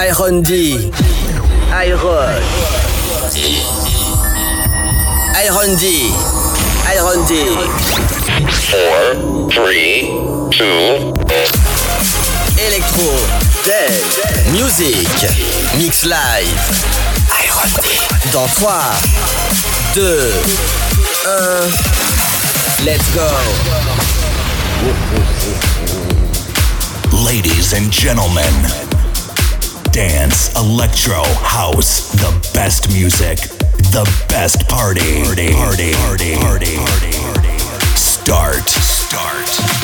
Iron D. Iron. Iron D. Iron D. Four, three, two. Electro. Dead. Music. Mix live. Iron D. Dans 3, 2, 1. Let's go. Ladies and gentlemen, dance, electro, house, the best music, the best party. Party, party, party, party, party. Start, start.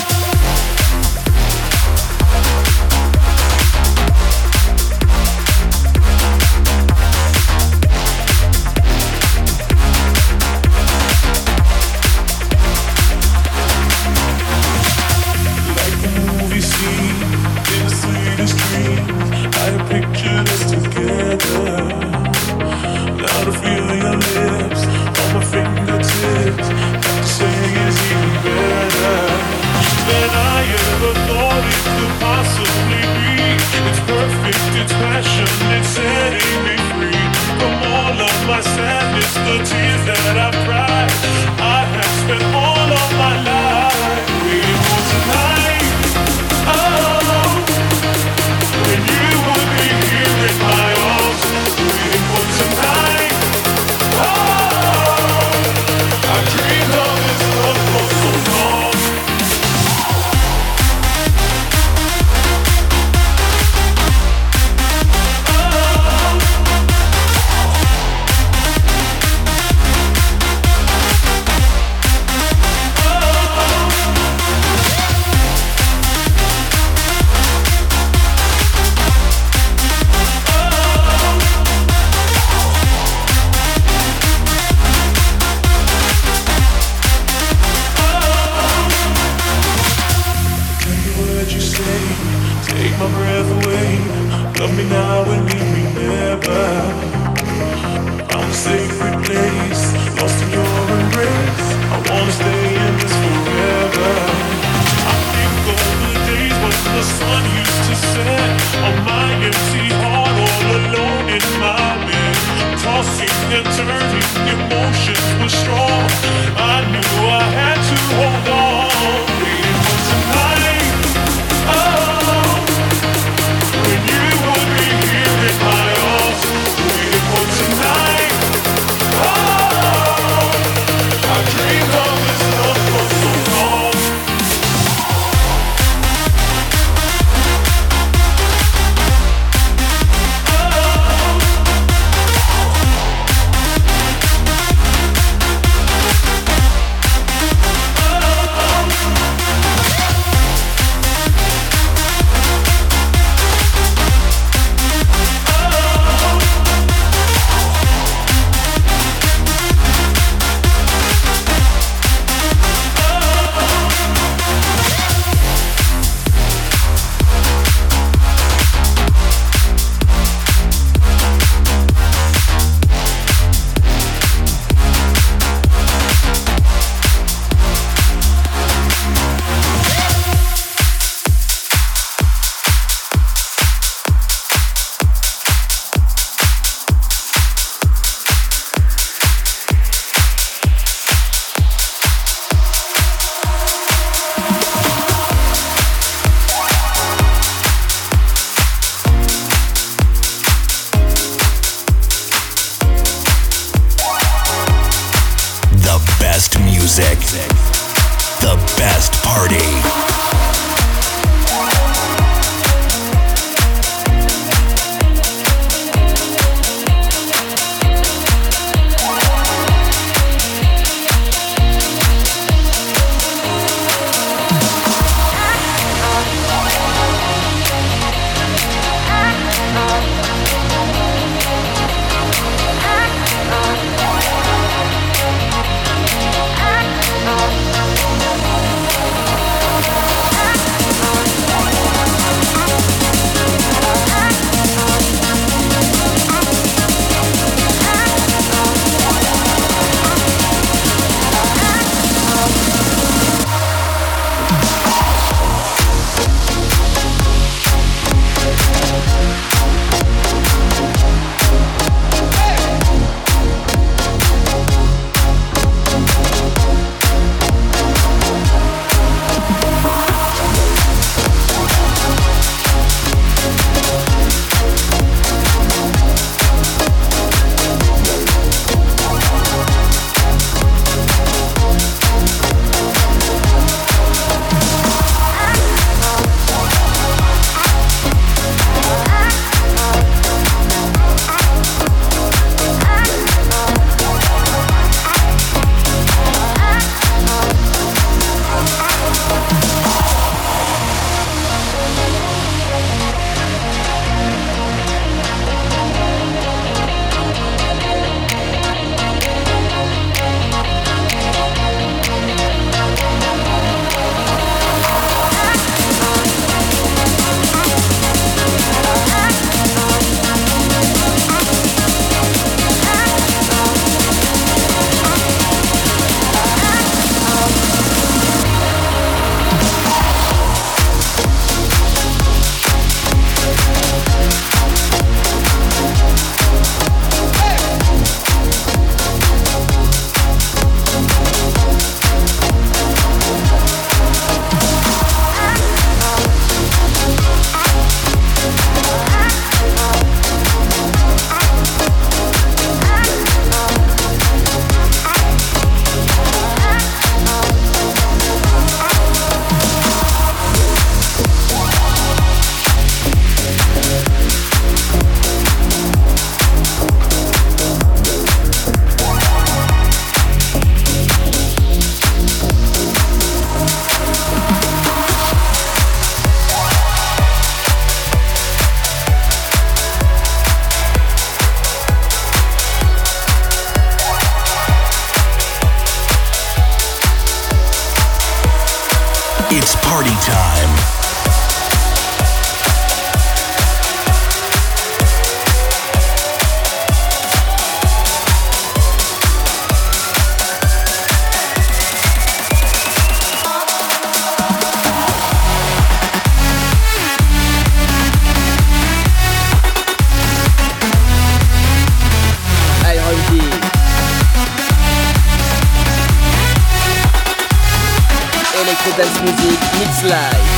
Dance Music Mix Live.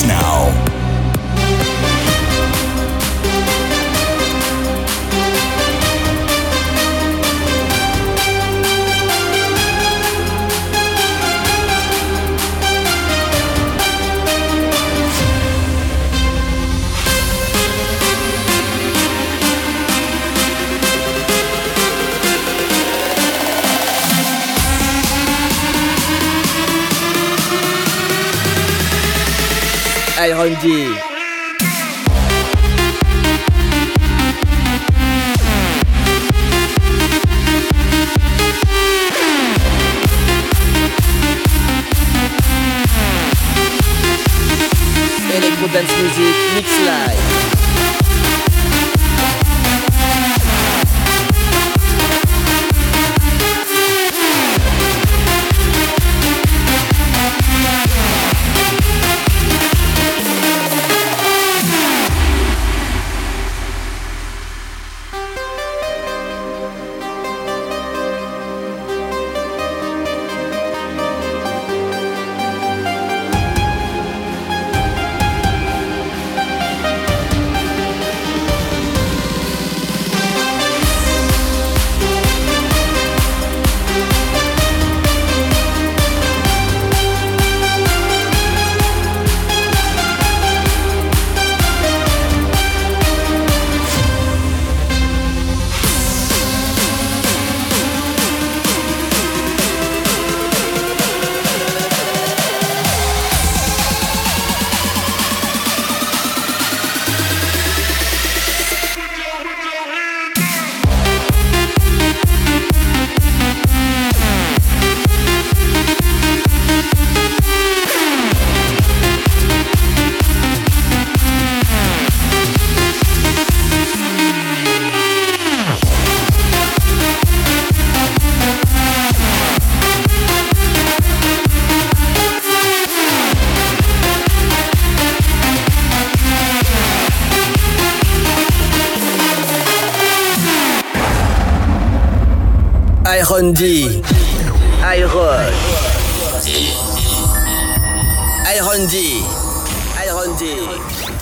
D. Electro Dance Music Mix Live Iron D. Iron. Iron D. Iron D.